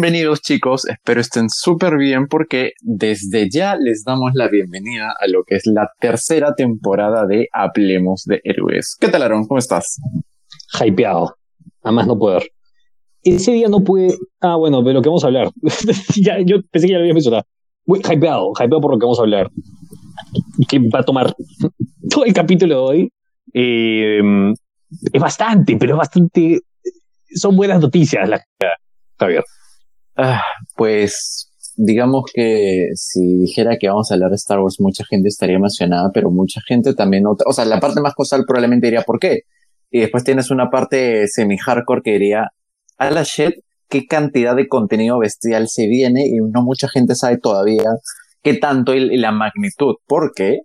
Bienvenidos chicos, espero estén súper bien porque desde ya les damos la bienvenida a lo que es la tercera temporada de Hablemos de Héroes. ¿Qué tal Aaron? ¿Cómo estás? Hypeado, a más no poder. Ese día no pude... Ah, bueno, de lo que vamos a hablar. ya, yo pensé que ya lo había mencionado. Hypeado, hypeado por lo que vamos a hablar. Que va a tomar todo el capítulo de hoy. Eh, es bastante, pero es bastante... Son buenas noticias las Javier? Ah, pues digamos que si dijera que vamos a hablar de Star Wars, mucha gente estaría emocionada, pero mucha gente también, o sea, la parte más cosal probablemente diría ¿por qué? Y después tienes una parte semi-hardcore que diría, a la shit, qué cantidad de contenido bestial se viene y no mucha gente sabe todavía qué tanto y, la magnitud, porque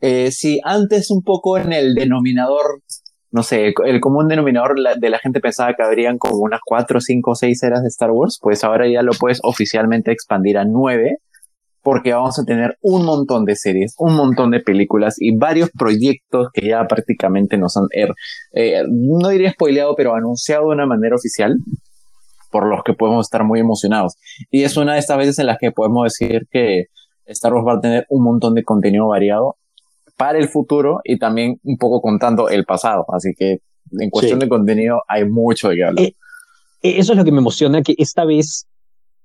eh, si antes un poco en el denominador no sé, el común denominador de la gente pensaba que habrían como unas cuatro, cinco, seis eras de Star Wars, pues ahora ya lo puedes oficialmente expandir a nueve, porque vamos a tener un montón de series, un montón de películas y varios proyectos que ya prácticamente nos han, er, eh, no diría spoileado, pero anunciado de una manera oficial, por los que podemos estar muy emocionados. Y es una de estas veces en las que podemos decir que Star Wars va a tener un montón de contenido variado para el futuro y también un poco contando el pasado. Así que en cuestión de contenido hay mucho de qué hablar. Eh, eh, eso es lo que me emociona, que esta vez,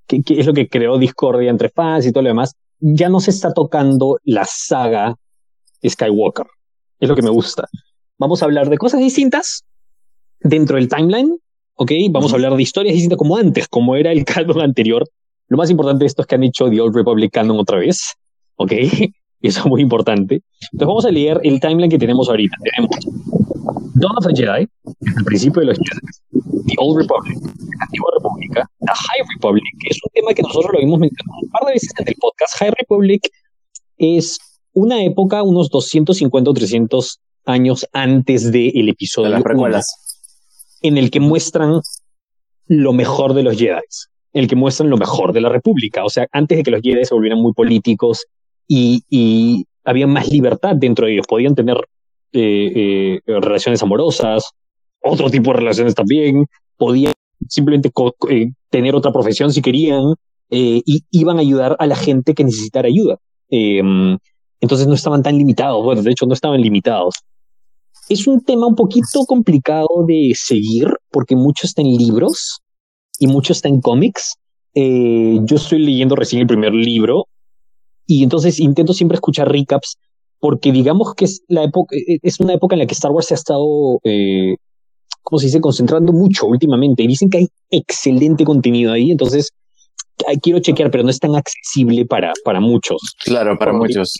que, es lo que creó discordia entre fans y todo lo demás, ya no se está tocando la saga Skywalker. Es lo que me gusta. Vamos a hablar de cosas distintas dentro del timeline, ¿ok? Vamos a hablar de historias distintas como antes, como era el canon anterior. Lo más importante de esto es que han hecho The Old Republic canon otra vez, ¿ok? Y eso es muy importante. Entonces vamos a leer el timeline que tenemos ahorita. Tenemos Dawn of the Jedi, el principio de los Jedi, The Old Republic, la Antigua República, The High Republic, que es un tema que nosotros lo hemos mencionado un par de veces en el podcast. High Republic es una época, unos 250 o 300 años antes del episodio de las precuelas, en el que muestran lo mejor de los Jedi, en el que muestran lo mejor de la República. O sea, antes de que los Jedi se volvieran muy políticos y, había más libertad dentro de ellos. Podían tener eh, eh, relaciones amorosas, otro tipo de relaciones también, podían simplemente eh, tener otra profesión si querían y iban a ayudar a la gente que necesitara ayuda. Em, entonces no estaban tan limitados, bueno, de hecho no estaban limitados. Es un tema un poquito complicado de seguir porque mucho está en libros y mucho está en cómics. yo estoy leyendo recién el primer libro y entonces intento siempre escuchar recaps porque digamos que es, la época, e, e, es una época en la que Star Wars se ha estado, eh, ¿cómo se dice?, concentrando mucho últimamente. Y dicen que hay excelente contenido ahí, entonces quiero chequear, pero no es tan accesible para, para muchos. Claro, para muchos.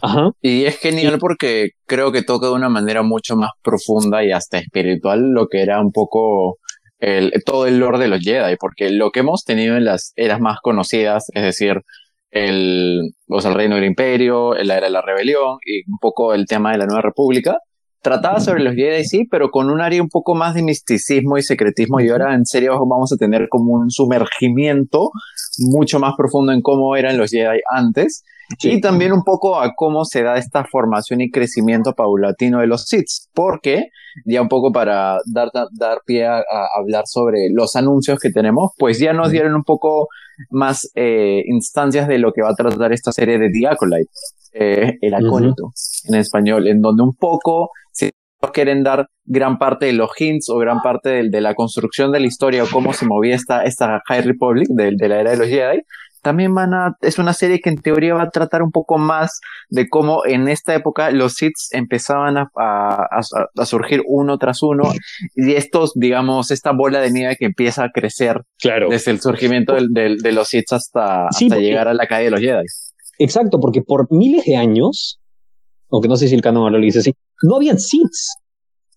Ajá. Y es genial porque creo que toca de una manera mucho más profunda y hasta espiritual lo que era un poco el, todo el lore de los Jedi, porque lo que hemos tenido en las eras más conocidas, es decir, el, o sea, el reino del imperio, la era de la rebelión y un poco el tema de la nueva república. Trataba sobre los Jedi, sí, pero con un área un poco más de misticismo y secretismo. Y ahora en serio vamos a tener como un sumergimiento mucho más profundo en cómo eran los Jedi antes. Y también un poco a cómo se da esta formación y crecimiento paulatino de los Sith. Porque, ya un poco para dar, dar pie a, a hablar sobre los anuncios que tenemos, pues ya nos dieron un poco más eh, instancias de lo que va a tratar esta serie de The Acolyte, eh, el acólito en español, en donde un poco, si quieren dar gran parte de los hints o gran parte de, de la construcción de la historia o cómo se movía esta, esta High Republic de, de la era de los Jedi, también van a, es una serie que en teoría va a tratar un poco más de cómo en esta época los Sith empezaban a, a, a, surgir uno tras uno y estos, digamos, esta bola de nieve que empieza a crecer claro. desde el surgimiento del, de los Sith hasta, hasta llegar a la calle de los Jedi. Exacto, porque por miles de años, aunque no sé si el canon lo dice así, no habían Sith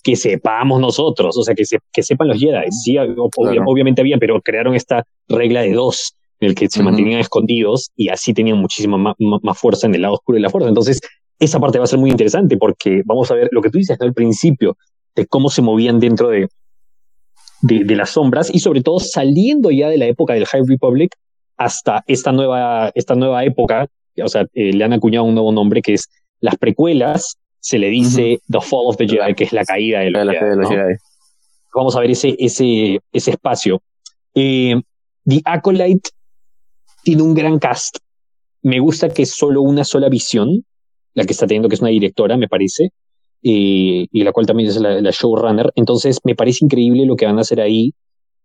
que sepamos nosotros, o sea, que, se, que sepan los Jedi. Sí, obviamente habían, pero crearon esta regla de dos en el que se mantenían escondidos y así tenían muchísima más, fuerza en el lado oscuro de la fuerza. Entonces, esa parte va a ser muy interesante porque vamos a ver lo que tú dices al principio, de cómo se movían dentro de, de, las sombras y sobre todo saliendo ya de la época del High Republic hasta esta nueva, esta nueva época, o sea, eh, le han acuñado un nuevo nombre que es las precuelas, se le dice The Fall of the Jedi, que es la caída de los, Jedi, Vamos a ver ese, ese, ese espacio. Eh, The Acolyte tiene un gran cast. Me gusta que es solo una sola visión, la que está teniendo, que es una directora, me parece, y, la cual también es la, showrunner. Entonces, me parece increíble lo que van a hacer ahí.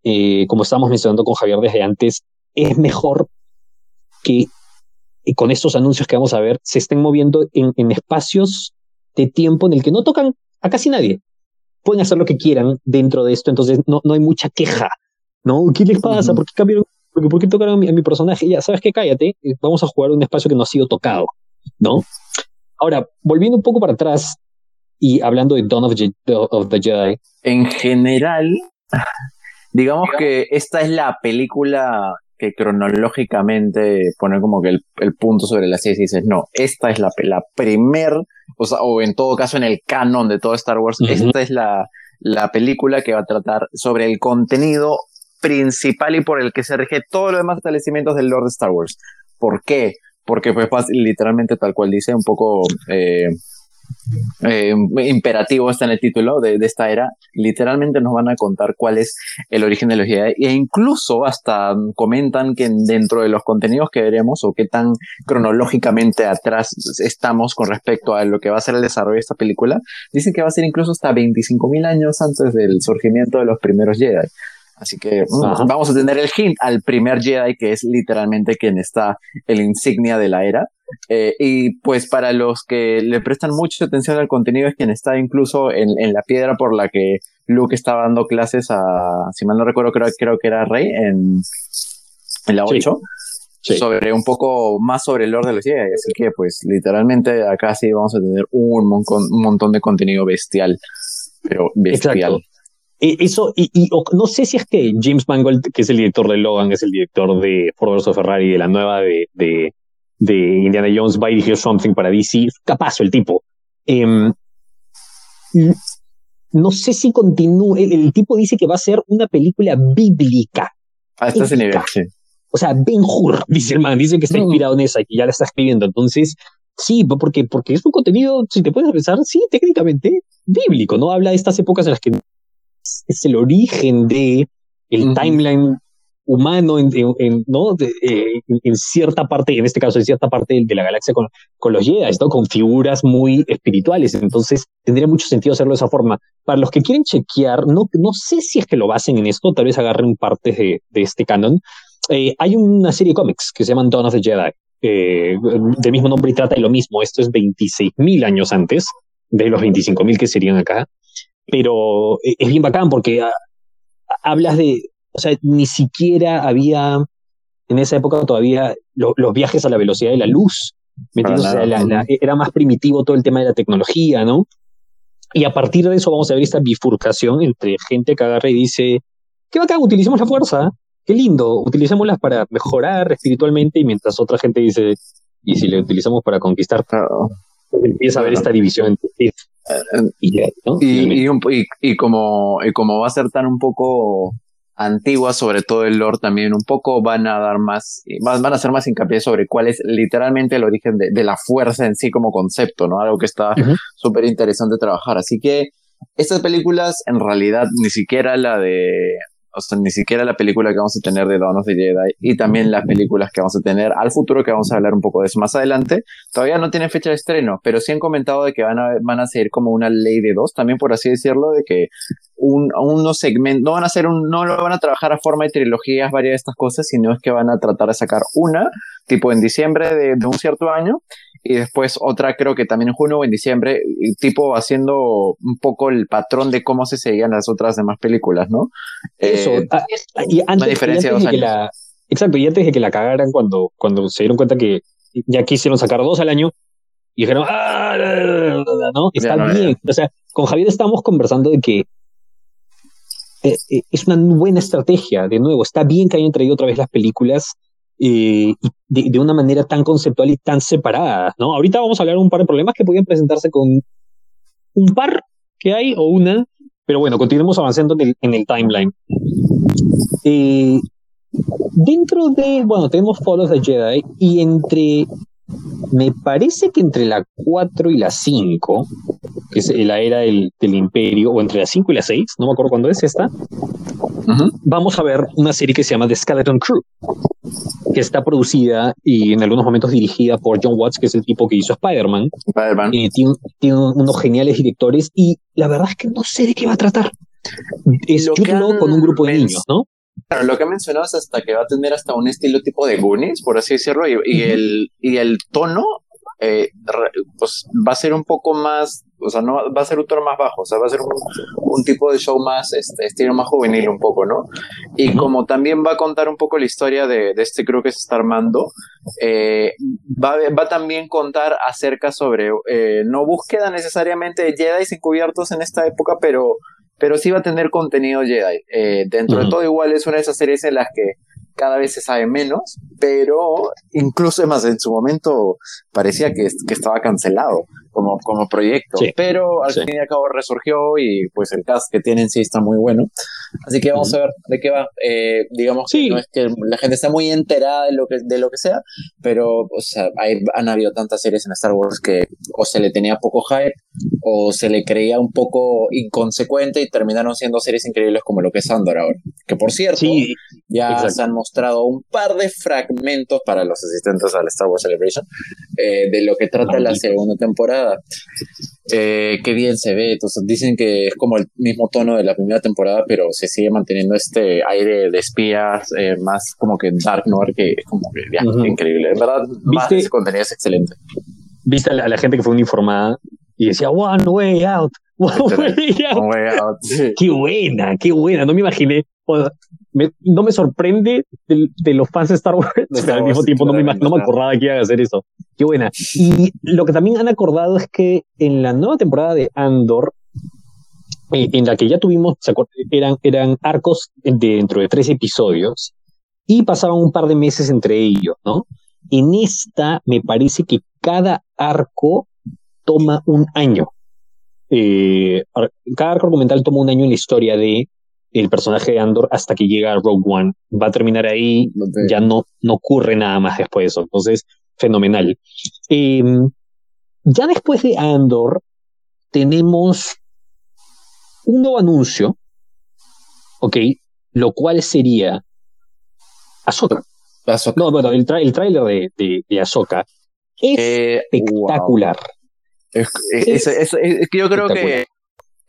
Eh, como estábamos mencionando con Javier desde antes, es mejor que con estos anuncios que vamos a ver se estén moviendo en, en espacios de tiempo en el que no tocan a casi nadie. Pueden hacer lo que quieran dentro de esto, entonces no, no hay mucha queja. ¿No? ¿Qué les pasa? ¿Por qué cambiaron? ¿Por qué, tocaron a mi, a mi, personaje? Ya, ¿sabes qué? Cállate. Vamos a jugar un espacio que no ha sido tocado. ¿No? Ahora, volviendo un poco para atrás y hablando de Dawn of, of the Jedi. En general, digamos que esta es la película que cronológicamente pone como que el, punto sobre la serie y dices, no, esta es la, la primer, o sea, o en todo caso en el canon de todo Star Wars, esta es la, la película que va a tratar sobre el contenido principal y por el que se rige todo lo demás establecimientos del Lord de Star Wars. ¿Por qué? Porque pues literalmente tal cual dice un poco eh, eh, imperativo está en el título de, esta era, literalmente nos van a contar cuál es el origen de los Jedi e incluso hasta comentan que dentro de los contenidos que veremos o qué tan cronológicamente atrás estamos con respecto a lo que va a ser el desarrollo de esta película, dicen que va a ser incluso hasta 25.000 años antes del surgimiento de los primeros Jedi. Así que mm, vamos a tener el hint al primer Jedi, que es literalmente quien está el insignia de la era. Eh, y pues para los que le prestan mucha atención al contenido es quien está incluso en, la piedra por la que Luke estaba dando clases a, si mal no recuerdo, creo, creo que era Rey en, en la 8. Sobre un poco más sobre el Lord de los Jedi. Así que, pues, literalmente acá sí vamos a tener un, un montón de contenido bestial. Pero bestial. Eso, y, no sé si es que James Mangold, que es el director de Logan, es el director de Ford vs Ferrari, de la nueva de, de, de Indiana Jones va a dirigir Something para DC. Capaz el tipo. Em, no sé si continúa. El, tipo dice que va a ser una película bíblica. Hasta ese nivel, sí. O sea, Ben Hur, dice el man, dice que está inspirado en esa y que ya la está escribiendo. Entonces, sí, porque, porque es un contenido, si te puedes pensar, sí, técnicamente bíblico, ¿no? Habla de estas épocas en las que es el origen de el timeline humano en, ¿no? Eh, en, cierta parte, en este caso en cierta parte de, la galaxia con, con los Jedi, ¿no? con figuras muy espirituales. Entonces tendría mucho sentido hacerlo de esa forma. Para los que quieren chequear, no, no sé si es que lo basen en esto, tal vez agarren partes de, de este canon. Eh, hay una serie de cómics que se llaman Dawn of the Jedi, eh, del mismo nombre y trata de lo mismo. Esto es 26.000 años antes de los 25.000 que serían acá pero e-, es bien bacán porque ah, hablas de, o sea, ni siquiera había en esa época todavía los viajes a la velocidad de la luz, ¿me era más primitivo todo el tema de la tecnología, ¿no? Y a partir de eso vamos a ver esta bifurcación entre gente que agarra y dice, qué bacán, utilicemos la fuerza, qué lindo, utilicémosla para mejorar espiritualmente, y mientras otra gente dice, y si la utilizamos para conquistar, empieza a ver esta división entre y, y, y, como, y como va a ser tan un poco antigua, sobre todo el lore también, un poco van a dar más, van a hacer más hincapié sobre cuál es literalmente el origen de, de la fuerza en sí como concepto, ¿no? Algo que está súper interesante trabajar. Así que estas películas, en realidad, ni siquiera la de o sea, ni siquiera la película que vamos a tener de Dawn of the Jedi y también las películas que vamos a tener al futuro, que vamos a hablar un poco de eso más adelante, todavía no tienen fecha de estreno, pero sí han comentado de que van a, van a seguir como una ley de dos, también por así decirlo, de que un, unos segmentos, no van a hacer un, no lo van a trabajar a forma de trilogías, varias de estas cosas, sino es que van a tratar de sacar una, tipo en diciembre de, de un cierto año, y después otra creo que también en junio o en diciembre, tipo haciendo un poco el patrón de cómo se seguían las otras demás películas, ¿no? Eso, eh, ah, y antes, diferencia de, que la, exacto, y antes de que la cagaran cuando, cuando se dieron cuenta que ya quisieron sacar dos al año, y dijeron, ah, no, está bien. O sea, con Javier estábamos conversando de que eh, eh, es una buena estrategia, de nuevo, está bien que hayan traído otra vez las películas de, una manera tan conceptual y tan separada, ¿no? Ahorita vamos a hablar de un par de problemas que podían presentarse con un par que hay o una, pero bueno, continuemos avanzando en el, timeline. Eh, dentro de, bueno, tenemos Fall of the Jedi y entre, me parece que entre la 4 y la 5 que es la era del, Imperio, o entre las 5 y las 6, no me acuerdo cuándo es esta, vamos a ver una serie que se llama The Skeleton Crew, que está producida y en algunos momentos dirigida por John Watts, que es el tipo que hizo Spider-Man. Spider-Man. Eh, tiene, tiene, unos geniales directores y la verdad es que no sé de qué va a tratar. Es con un grupo de niños, ¿no? Claro, lo que mencionado es hasta que va a tener hasta un estilo tipo de Goonies, por así decirlo, y, el, y el tono eh, pues va a ser un poco más, o sea, no va a ser un tono más bajo, o sea, va a ser un, tipo de show más, este, estilo más juvenil un poco, ¿no? Y como también va a contar un poco la historia de, de este crew que se está armando, eh, va, va también contar acerca sobre, eh, no búsqueda necesariamente de Jedi encubiertos en esta época, pero pero sí va a tener contenido Jedi. Eh, dentro de todo igual es una de esas series en las que cada vez se sabe menos, pero incluso más en su momento parecía que, que estaba cancelado como, como proyecto, pero al fin y al cabo resurgió y pues el cast que tienen sí está muy bueno. Así que vamos a ver de qué va. Eh, digamos que no es que la gente está muy enterada de lo que, de lo que sea, pero o sea, hay, han habido tantas series en Star Wars que o se le tenía poco hype o se le creía un poco inconsecuente y terminaron siendo series increíbles como lo que es Andor ahora. Que por cierto, ya se han mostrado un par de fragmentos para los asistentes al Star Wars Celebration eh, de lo que trata la segunda temporada eh, qué bien se ve. Entonces dicen que es como el mismo tono de la primera temporada, pero se sigue manteniendo este aire de espías, eh, más como que Dark Noir, que es como que increíble. En verdad, más ese contenido es excelente. Viste a la, gente que fue uniformada y decía One Way Out. One Way Out. Qué buena, qué buena. No me imaginé no me sorprende de, los fans de Star Wars, pero al mismo tiempo no me, no me acordaba que iban a hacer eso. Qué buena. Y lo que también han acordado es que en la nueva temporada de Andor, eh, en la que ya tuvimos, eran, eran arcos dentro de tres episodios y pasaban un par de meses entre ellos, ¿no? En esta me parece que cada arco toma un año. Eh, cada arco argumental toma un año en la historia de el personaje de Andor hasta que llega a Rogue One. Va a terminar ahí, ya no, no ocurre nada más después de eso. Entonces, fenomenal. Em, ya después de Andor, tenemos un nuevo anuncio, ¿ok? Lo cual sería Ahsoka. No, bueno, el, el tráiler de, de, de, Ahsoka es eh, espectacular. Es, yo creo que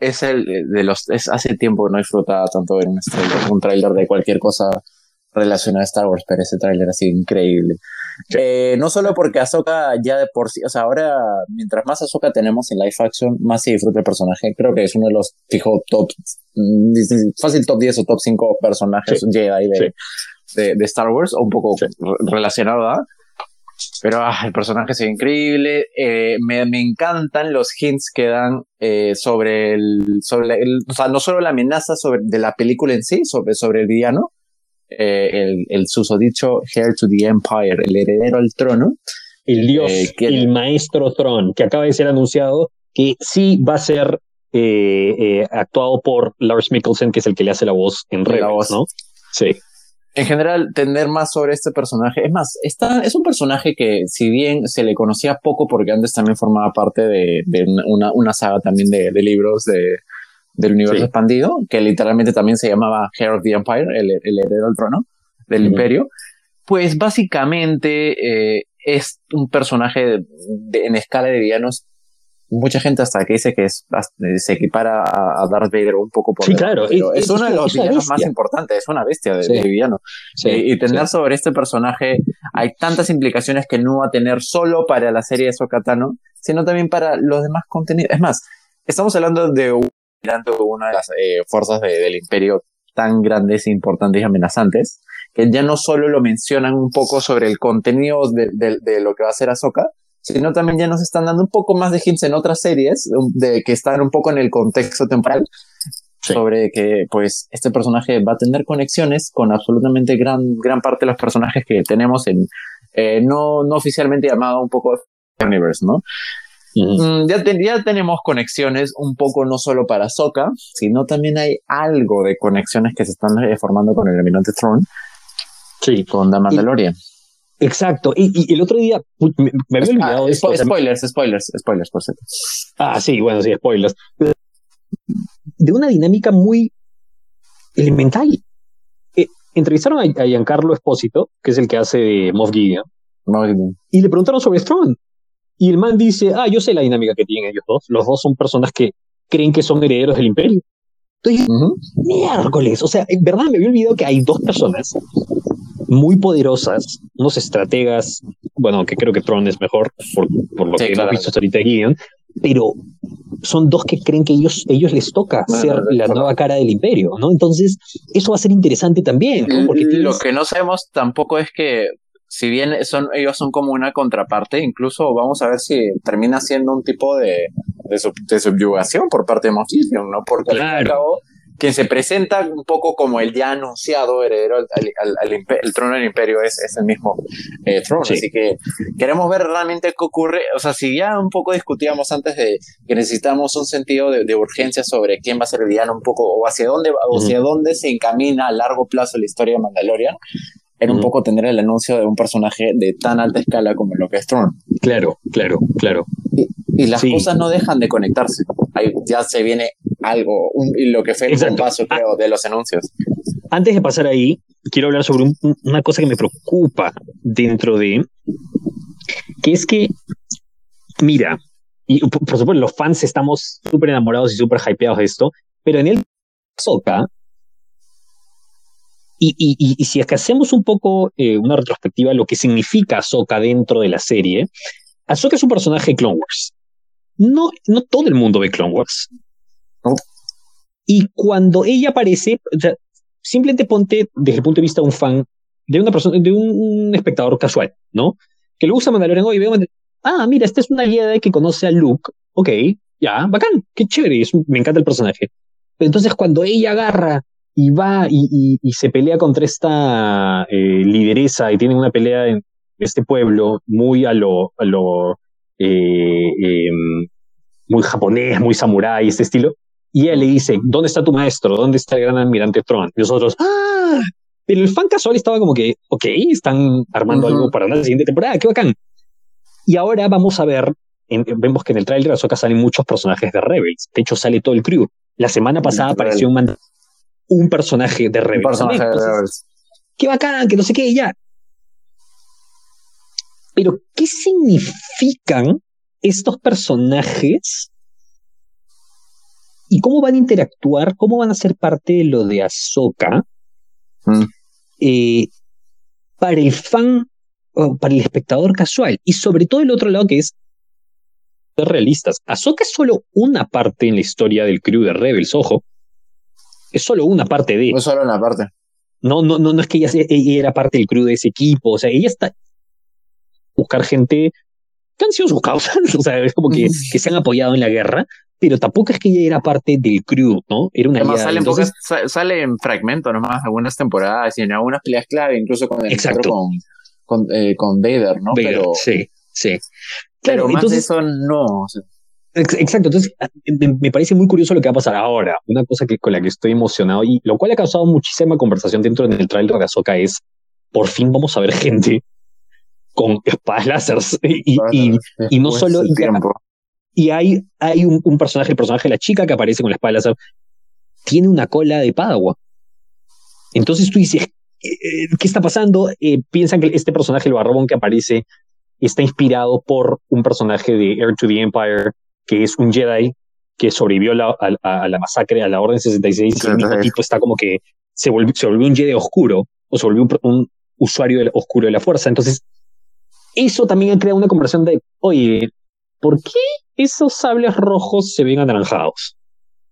es el de los. Es, hace tiempo que no disfrutaba tanto ver un trailer, un trailer de cualquier cosa relacionada a Star Wars, pero ese trailer ha sido increíble. Eh, no solo porque Ahsoka ya de por sí, o sea, ahora mientras más Ahsoka tenemos en live action, más se disfruta el personaje. Creo que es uno de los, fijo, top, mm, fácil top 10 o top 5 personajes Jedi de, de, de, Star Wars, o un poco relacionado a. Pero ah, el personaje es increíble. Eh, me, me, encantan los hints que dan eh, sobre el, sobre el, o sea, no solo la amenaza sobre, de la película en sí, sobre, sobre el villano, eh, el, el susodicho Heir to the Empire, el heredero al trono. El dios, eh, el maestro Tron, que acaba de ser anunciado que sí va a ser eh, actuado por Lars Mikkelsen, que es el que le hace la voz en Rebels, ¿no? Sí en general, tener más sobre este personaje. Es más, está, es un personaje que, si bien se le conocía poco, porque antes también formaba parte de, de una, una, saga también de, de libros de, del universo expandido, que literalmente también se llamaba Heir of the Empire, el, el heredero del trono del imperio. Pues básicamente eh, es un personaje en escala de villanos mucha gente hasta que dice que es, se equipara a, Darth Vader un poco por sí, claro. es, uno de los villanos más importantes, es una bestia de, villano. y, tener sobre este personaje hay tantas implicaciones que no va a tener solo para la serie de Sokatano, sino también para los demás contenidos. Es más, estamos hablando de una de las eh, fuerzas del imperio tan grandes, importantes y amenazantes, que ya no solo lo mencionan un poco sobre el contenido de, de lo que va a ser Ahsoka, sino también ya nos están dando un poco más de hints en otras series de que están un poco en el contexto temporal sobre que pues este personaje va a tener conexiones con absolutamente gran gran parte de los personajes que tenemos en eh, no no oficialmente llamado un poco universe no mm, ya, ya, tenemos conexiones un poco no solo para Soka, sino también hay algo de conexiones que se están formando con el Eminente Throne. Sí. Con The Mandalorian. Exacto. Y, el otro día me, había ah, olvidado de esto. Spoilers, spoilers, spoilers, por cierto. Ah, sí, bueno, sí, spoilers. De una dinámica muy elemental. Eh, entrevistaron a, Giancarlo Espósito, que es el que hace de Moff Gideon, y le preguntaron sobre Strong. Y el man dice, ah, yo sé la dinámica que tienen ellos dos. Los dos son personas que creen que son herederos del imperio. Entonces, miércoles, o sea, en verdad me había olvidado que hay dos personas muy poderosas, unos estrategas, bueno, que creo que Tron es mejor por, por lo que hemos visto hasta ahorita de Gideon, pero son dos que creen que ellos, ellos les toca ser la nueva cara del imperio, ¿no? Entonces, eso va a ser interesante también, Porque Lo que no sabemos tampoco es que si bien son, ellos son como una contraparte, incluso vamos a ver si termina siendo un tipo de, de, subyugación por parte de Mosquito, ¿no? Porque al cabo, quien se presenta un poco como el ya anunciado heredero al, trono del imperio es, es el mismo eh, trono. Así que queremos ver realmente qué ocurre. O sea, si ya un poco discutíamos antes de que necesitamos un sentido de, urgencia sobre quién va a ser el villano un poco o hacia dónde, o hacia dónde se encamina a largo plazo la historia de Mandalorian, era un poco tener el anuncio de un personaje de tan alta escala como lo que es Tron. Claro, claro, claro. Y, las cosas no dejan de conectarse. Ahí ya se viene algo, y lo que fue el paso, ah. creo, de los anuncios. Antes de pasar ahí, quiero hablar sobre una cosa que me preocupa dentro de, que es que, mira, y por, supuesto los fans estamos súper enamorados y súper hypeados de esto, pero en el Soca y, y, y, si es que hacemos un poco eh, una retrospectiva de lo que significa Ahsoka dentro de la serie, Ahsoka es un personaje de Clone Wars. No, no todo el mundo ve Clone Wars. Y cuando ella aparece, o sea, simplemente ponte desde el punto de vista de un fan, de una persona, de un, espectador casual, ¿no? Que le gusta Mandalorian y veo, ah, mira, esta es una guía que conoce a Luke, ok, ya, bacán, qué chévere, me encanta el personaje. Pero entonces cuando ella agarra y va y, se pelea contra esta eh, lideresa y tienen una pelea en este pueblo muy a lo, a lo eh, em, muy japonés, muy samurái, este estilo. Y ella le dice, ¿dónde está tu maestro? ¿Dónde está el gran almirante Tron? Y nosotros, ¡ah! Pero el fan casual estaba como que, ok, están armando algo para la siguiente temporada, qué bacán. Y ahora vamos a ver, vemos que en el trailer de Ahsoka salen muchos personajes de Rebels. De hecho, sale todo el crew. La semana pasada apareció un un personaje de Rebels. Un personaje de Rebels. Qué bacán, que no sé qué, ya. Pero, ¿qué significan estos personajes? ¿Y cómo van a interactuar? ¿Cómo van a ser parte de lo de Ahsoka? Mm. Eh, para el fan, para el espectador casual. Y sobre todo el otro lado que es realistas. Ahsoka es solo una parte en la historia del crew de Rebels, ojo es solo una parte de. Es solo una parte. No, no, no, no es que ella, ella, era parte del crew de ese equipo. O sea, ella está. Buscar gente que han sido sus causas. O sea, es como que, que se han apoyado en la guerra. Pero tampoco es que ella era parte del crew, ¿no? Era una Además, sale, entonces... sale en fragmento nomás, algunas temporadas y en algunas peleas clave, incluso con el Exacto. con, con, eh, con Vader, ¿no? pero, sí, sí. Claro, pero más entonces, eso no. O sea, Exacto, entonces ah, me parece muy curioso lo que va a pasar ahora. Una cosa que, con la que estoy emocionado y lo cual ha causado muchísima conversación dentro del trailer de Azoka es por fin vamos a ver gente con espadas láser y, y, y, no solo y, hay, hay un, un, personaje, el personaje de la chica que aparece con la espada láser, tiene una cola de Padawan. Entonces tú dices, eh, eh, ¿qué está pasando? Eh, piensan que este personaje, el barbón que aparece, está inspirado por un personaje de Air to the Empire que es un Jedi que sobrevivió a, la masacre, a la Orden 66, y el mismo tipo está como que se volvió, se volvió un Jedi oscuro, o se volvió un, usuario oscuro de la fuerza. Entonces, eso también crea una conversación de, oye, ¿por qué esos sables rojos se ven anaranjados?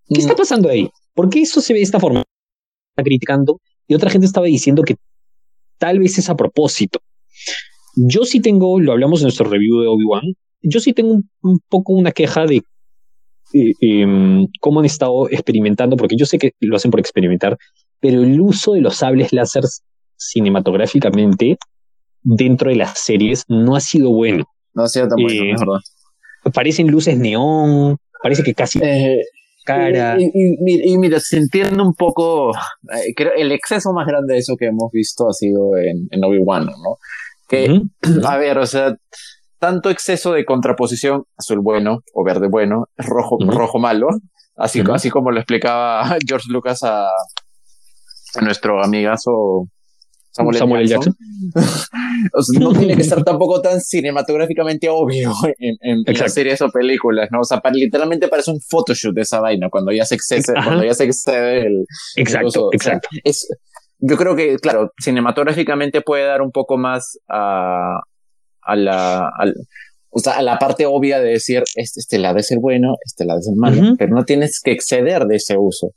¿Qué está mm. pasando ahí? ¿Por qué eso se ve de esta forma? Está criticando y otra gente estaba diciendo que tal vez es a propósito. Yo sí tengo, lo hablamos en nuestro review de Obi-Wan, yo sí tengo un, poco una queja de eh, em, cómo han estado experimentando, porque yo sé que lo hacen por experimentar, pero el uso de los sables láser cinematográficamente dentro de las series no ha sido bueno. No ha sido tan bueno, eh, verdad. Parecen luces neón, parece que casi eh, cara. Y, mira, se entiende un poco, creo, el exceso más grande de eso que hemos visto ha sido en, en Obi-Wan, ¿no? Que, a ver, o sea, tanto exceso de contraposición, azul bueno o verde bueno, rojo, rojo malo, así, así como lo explicaba George Lucas a, a nuestro amigazo Samuel, Samuel Jackson. no tiene que ser tampoco tan cinematográficamente obvio en, en, series o películas, ¿no? O sea, literalmente parece un photoshoot de esa vaina cuando ya se excede, cuando ya se excede el. Exacto, exacto. es, yo creo que, claro, cinematográficamente puede dar un poco más a, a la, o sea, la parte obvia de decir, este, este lado es el bueno, este lado es el malo, pero no tienes que exceder de ese uso.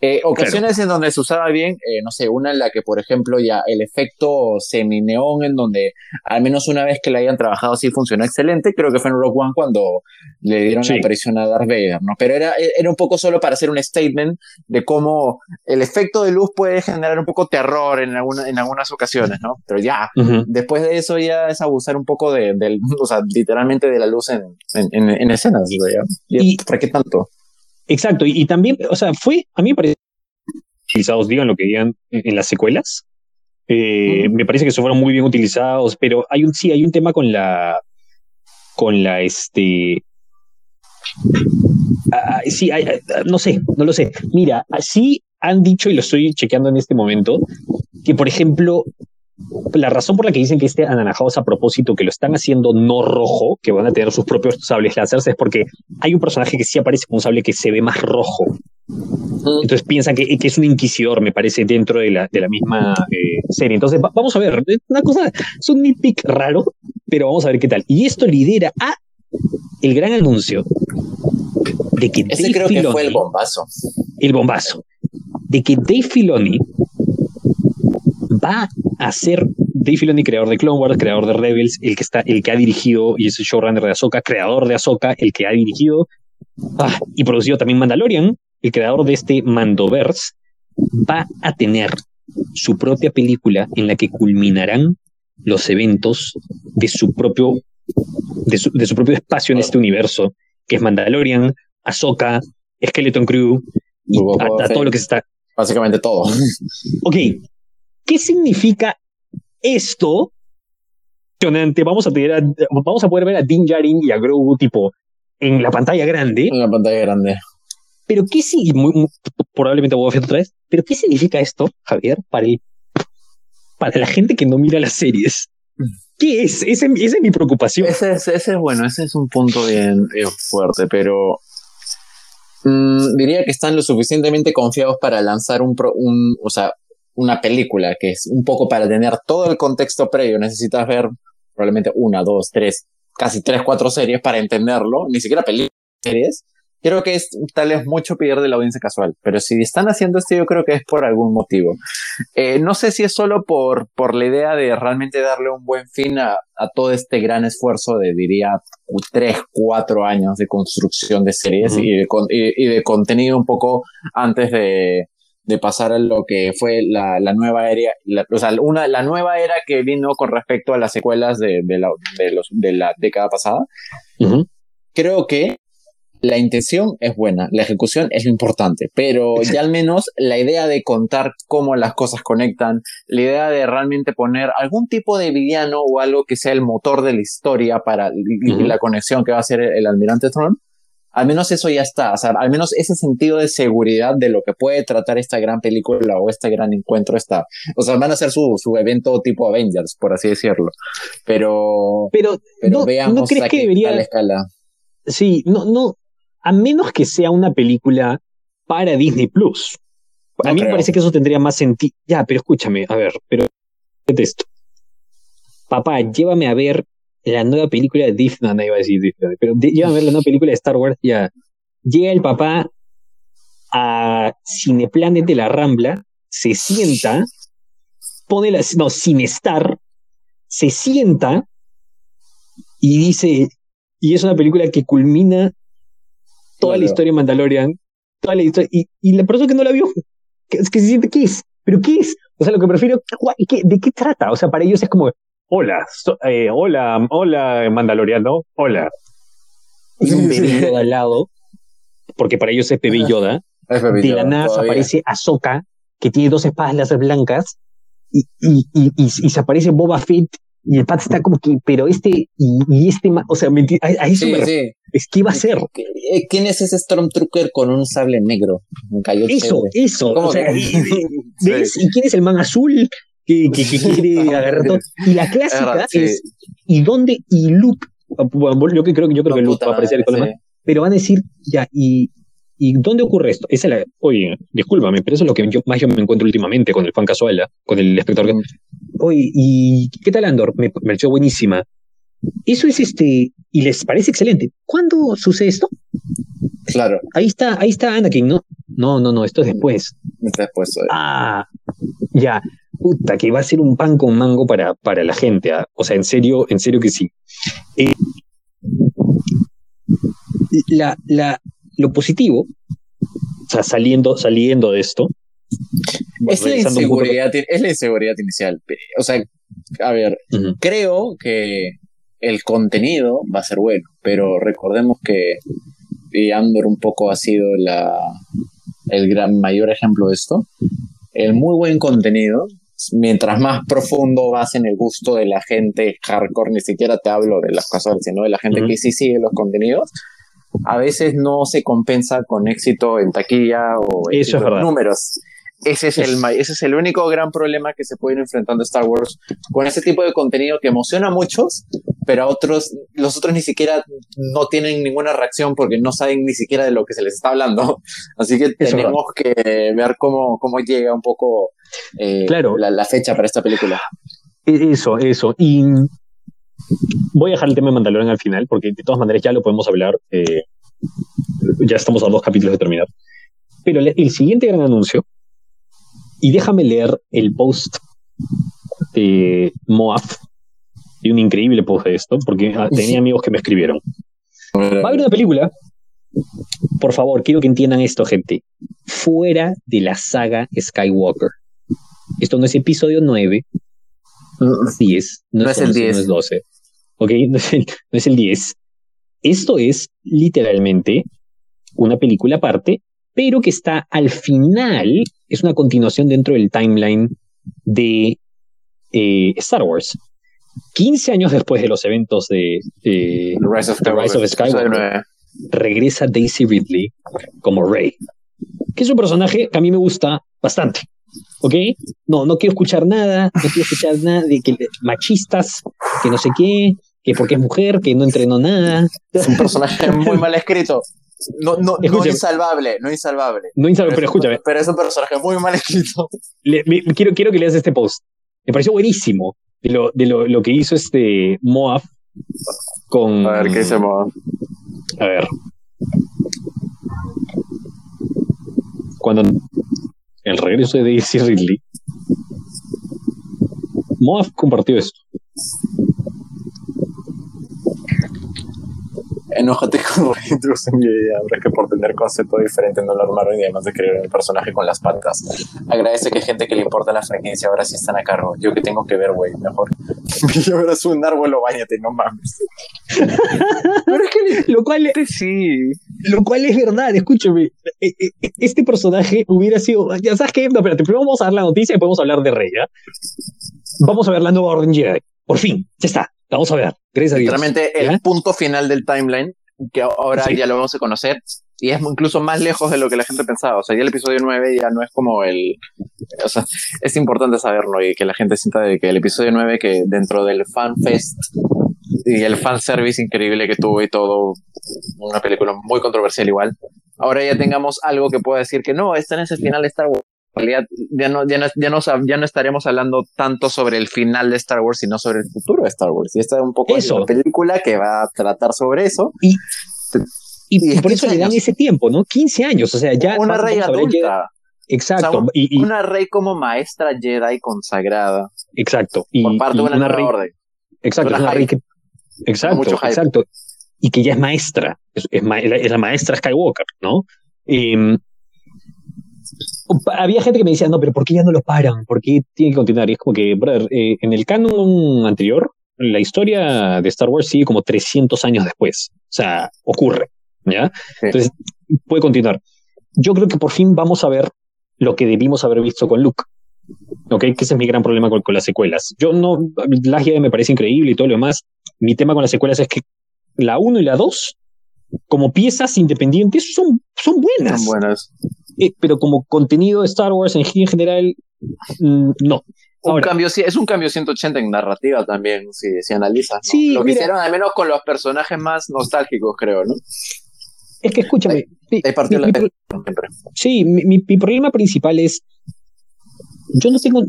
Eh, ocasiones en donde se usaba bien, eh, no sé, una en la que, por ejemplo, ya el efecto semi-neón, en donde al menos una vez que la hayan trabajado sí funcionó excelente, creo que fue en Rogue One cuando le dieron la aparición a Darth Vader, ¿no? Pero era, era un poco solo para hacer un statement de cómo el efecto de luz puede generar un poco terror en, alguna, en algunas ocasiones, ¿no? Pero ya, después de eso ya es abusar un poco de, del, o sea, literalmente de la luz en, en, en, escenas, ¿Y, ¿Para qué tanto? Exacto, y, también, o sea, fue, a mí me parece, utilizados, digan lo que digan en, las secuelas, eh, me parece que eso fueron muy bien utilizados, pero hay un, sí, hay un tema con la, con la, este, ah, sí, no sé, no lo sé. Mira, sí han dicho, y lo estoy chequeando en este momento, que por ejemplo, la razón por la que dicen que este anaranjado es a propósito, que lo están haciendo no rojo, que van a tener sus propios sables láser, es porque hay un personaje que sí aparece con un sable que se ve más rojo. Entonces piensan que, que, es un inquisidor, me parece, dentro de la, de la misma eh, serie. Entonces, vamos a ver, una cosa, es un nitpick raro, pero vamos a ver qué tal. Y esto lidera a el gran anuncio de que Ese creo que fue el bombazo. El bombazo. De que Dave Filoni va a ser Dave Filoni, creador de Clone Wars, creador de Rebels, el que está, el que ha dirigido y es el showrunner de Ahsoka, creador de Ahsoka, el que ha dirigido ah, y producido también Mandalorian, el creador de este Mandoverse, va a tener su propia película en la que culminarán los eventos de su propio de su, de su propio espacio en este universo, que es Mandalorian, Ahsoka, Skeleton Crew, y a, todo lo que está. Básicamente todo. Ok, ¿qué significa esto? Vamos a, tener vamos a poder ver a Din Djarin y a Grogu tipo en la pantalla grande. En la pantalla grande. Pero qué sí, muy, probablemente voy a otra vez, pero ¿qué significa esto, Javier, para, para la gente que no mira las series? ¿Qué es? Esa, es mi preocupación. Ese es, bueno, ese es un punto bien fuerte, pero mm, diría que están lo suficientemente confiados para lanzar un, un, o sea, una película que es un poco para tener todo el contexto previo. Necesitas ver probablemente una, dos, tres, casi tres, cuatro series para entenderlo, ni siquiera películas, series creo que es tal vez mucho pedir de la audiencia casual, pero si están haciendo esto yo creo que es por algún motivo. Eh, no sé si es solo por, por la idea de realmente darle un buen fin a, a todo este gran esfuerzo de, diría, tres, cuatro años de construcción de series y, de, y, de contenido un poco antes de, de pasar a lo que fue la, la nueva era, la, o sea, una, la nueva era que vino con respecto a las secuelas de, de, la, de, los, de la década pasada. Creo que la intención es buena, la ejecución es lo importante, pero ya al menos la idea de contar cómo las cosas conectan, la idea de realmente poner algún tipo de villano o algo que sea el motor de la historia para la conexión que va a ser el, almirante Tron, al menos eso ya está, o sea, al menos ese sentido de seguridad de lo que puede tratar esta gran película o este gran encuentro está. O sea, van a ser su, su evento tipo Avengers, por así decirlo. Pero, pero, pero veamos ¿no crees que debería... la escala. Sí, no, no, a menos que sea una película para Disney Plus. A mí me parece que eso tendría más sentido. Ya, pero escúchame, a ver, pero esto. Papá, llévame a ver la nueva película de Disney, no, iba a decir Disney, pero llévame a ver la nueva película de Star Wars, ya. Llega el papá a Cineplanet de la Rambla, se sienta, pone la, no, sin estar, se sienta y dice, y es una película que culmina toda la historia de Mandalorian, toda la historia, y, y la persona que no la vio, que, es que se siente, ¿qué es? ¿Pero qué es? O sea, lo que prefiero, ¿de qué trata? O sea, para ellos es como, hola, eh, hola, hola, Mandaloriano, hola. Y un bebé Yoda al lado, porque para ellos es bebé Yoda. de la nada aparece Ahsoka, que tiene dos espadas láser blancas, y, y, y, y, se aparece Boba Fett Y el Pat está como que, pero este, y, este, o sea, a, eso es que iba a ser. ¿Quién es ese Stormtrooper con un sable negro? eso, eso. O sea, ¿ves? ¿Y quién es el man azul? Que, que, quiere agarrar todo. Y la clásica es, ¿y dónde? Y Luke, yo creo, yo creo que Luke va a aparecer con sí. pero van a decir, ya, y ¿Y dónde ocurre esto? Esa la, oye, discúlpame, pero eso es lo que yo, más yo me encuentro últimamente con el fan casual, ¿ah? con el espectador. Oye, ¿y qué tal Andor? Me, me pareció buenísima. Eso es este, y les parece excelente. ¿Cuándo sucede esto? Claro. Ahí está, ahí está Anakin, ¿no? No, no, no, esto es después. Después. Ah, ya. Puta, que va a ser un pan con mango para, para la gente. ¿ah? O sea, en serio, en serio que sí. Eh, la, la, lo positivo, o sea, saliendo, saliendo de esto. Es la, inseguridad, es la inseguridad inicial. O sea, a ver, creo que el contenido va a ser bueno, pero recordemos que Andor un poco ha sido la, el gran mayor ejemplo de esto. El muy buen contenido, mientras más profundo vas en el gusto de la gente hardcore, ni siquiera te hablo de las cosas, sino de la gente que sí sigue los contenidos, a veces no se compensa con éxito en taquilla o en números. Ese es, el, ese es el único gran problema que se puede ir enfrentando Star Wars con ese tipo de contenido que emociona a muchos, pero a otros, los otros ni siquiera no tienen ninguna reacción porque no saben ni siquiera de lo que se les está hablando. Así que tenemos que ver cómo, cómo llega un poco eh, claro. la, fecha para esta película. E-, eso, eso. Y Voy a dejar el tema de Mandalorian al final, porque de todas maneras ya lo podemos hablar. Eh, ya estamos a dos capítulos de terminar. Pero el siguiente gran anuncio, y déjame leer el post de Moaf, y un increíble post de esto, porque ah, tenía amigos que me escribieron. Va a haber una película. Por favor, quiero que entiendan esto, gente. Fuera de la saga Skywalker. Esto no es episodio 9, 10, no, es, el 10. No es 12. ¿Ok? No es, el, no es el 10. Esto es literalmente una película aparte, pero que está al final, es una continuación dentro del timeline de eh, Star Wars. 15 años después de los eventos de eh, Rise of, Rise of Skywalker, regresa Daisy Ridley como Rey, que es un personaje que a mí me gusta bastante. ¿ok? No, no quiero escuchar nada, no quiero escuchar nada de que machistas, que no sé qué, que porque es mujer, que no entrenó nada. Es un personaje muy mal escrito. No, no, no insalvable, no insalvable. No insalvable, pero, escúchame. Pero es un personaje muy mal escrito. quiero, quiero que leas este post. Me pareció buenísimo de lo, de lo, lo que hizo este Moaf con. A ver, ¿qué dice Moaf? A ver. Cuando el regreso de Daisy Ridley, Moaf compartió esto. Enójate con mi idea. Habrá que por tener concepto diferente no lo armaron y además de creer en el personaje con las patas. Agradece que gente que le importa la franquicia ahora sí están a cargo. Yo que tengo que ver, güey, mejor. Yo ahora un árbol o bañate, no mames. Pero es que lo cual es, sí. Lo cual es verdad, escúchame. E, e, e, este personaje hubiera sido. Ya sabes qué, no, espérate, primero vamos a dar la noticia y podemos hablar de Rey, ¿ya? Vamos a ver la nueva Orden Jedi. Por fin, ya está. Vamos a ver. Gracias a Dios. Realmente el punto final del timeline, que ahora ya lo vamos a conocer, y es incluso más lejos de lo que la gente pensaba. O sea, ya el episodio 9 ya no es como el. O sea, es importante saberlo y que la gente sienta de que el episodio 9, que dentro del fanfest y el fanservice increíble que tuvo y todo, una película muy controversial igual, ahora ya tengamos algo que pueda decir que no, este no es el final de Star Wars realidad ya no, ya, no, ya, no, ya no estaremos hablando tanto sobre el final de Star Wars, sino sobre el futuro de Star Wars. Y esta es un poco eso. una película que va a tratar sobre eso. Y, y, por eso le dan ese tiempo, ¿no? 15 años, o sea, ya... Una rey adulta. Exacto. y, una rey como maestra Jedi consagrada. Exacto. Y, por parte de una, rey, orden. Exacto, una, rey que... Exacto, exacto. Y que ya es maestra, es, es, la maestra Skywalker, ¿no? Eh, había gente que me decía, no, pero ¿por qué ya no lo paran? ¿Por qué tiene que continuar? Y es como que, brother, eh, en el canon anterior, la historia de Star Wars sigue como 300 años después. O sea, ocurre, ¿ya? Entonces, puede continuar. Yo creo que por fin vamos a ver lo que debimos haber visto con Luke. ¿ok? Que ese es mi gran problema con, las secuelas. Yo no, la Jedi me parece increíble y todo lo demás. Mi tema con las secuelas es que la 1 y la 2, como piezas independientes, son, son buenas. Son buenas. Eh, pero como contenido de Star Wars en, general, mm, no. un cambio, es un cambio 180 en narrativa también, si, si analizas. Sí, lo que hicieron al menos con los personajes más nostálgicos, creo, ¿no? Es que escúchame. Sí, mi, problema principal es. Yo no tengo.